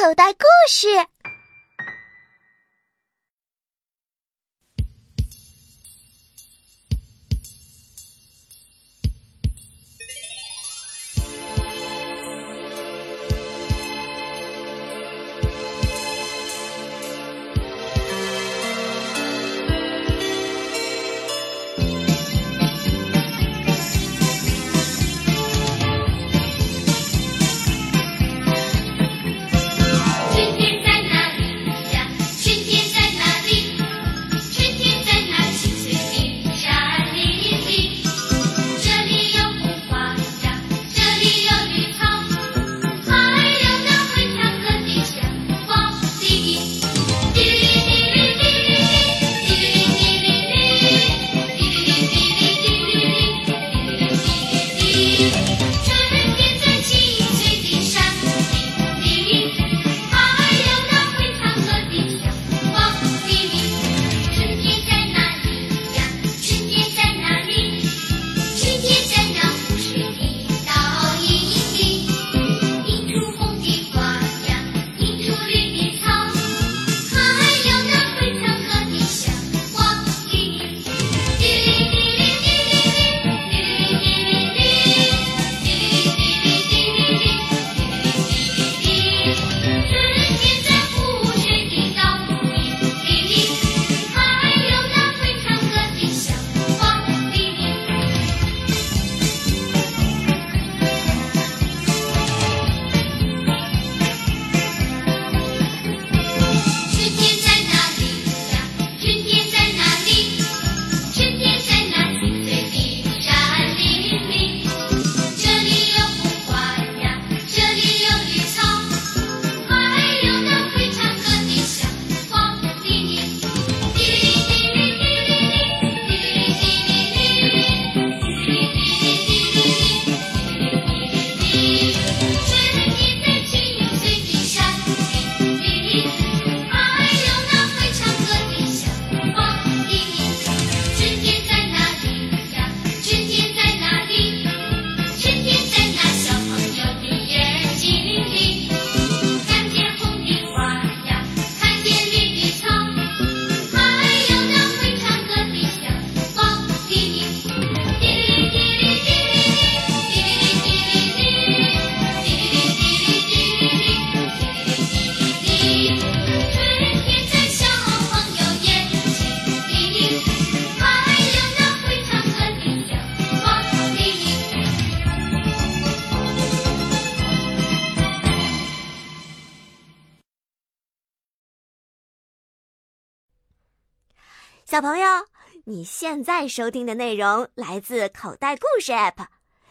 口袋故事。小朋友，你现在收听的内容来自口袋故事 App。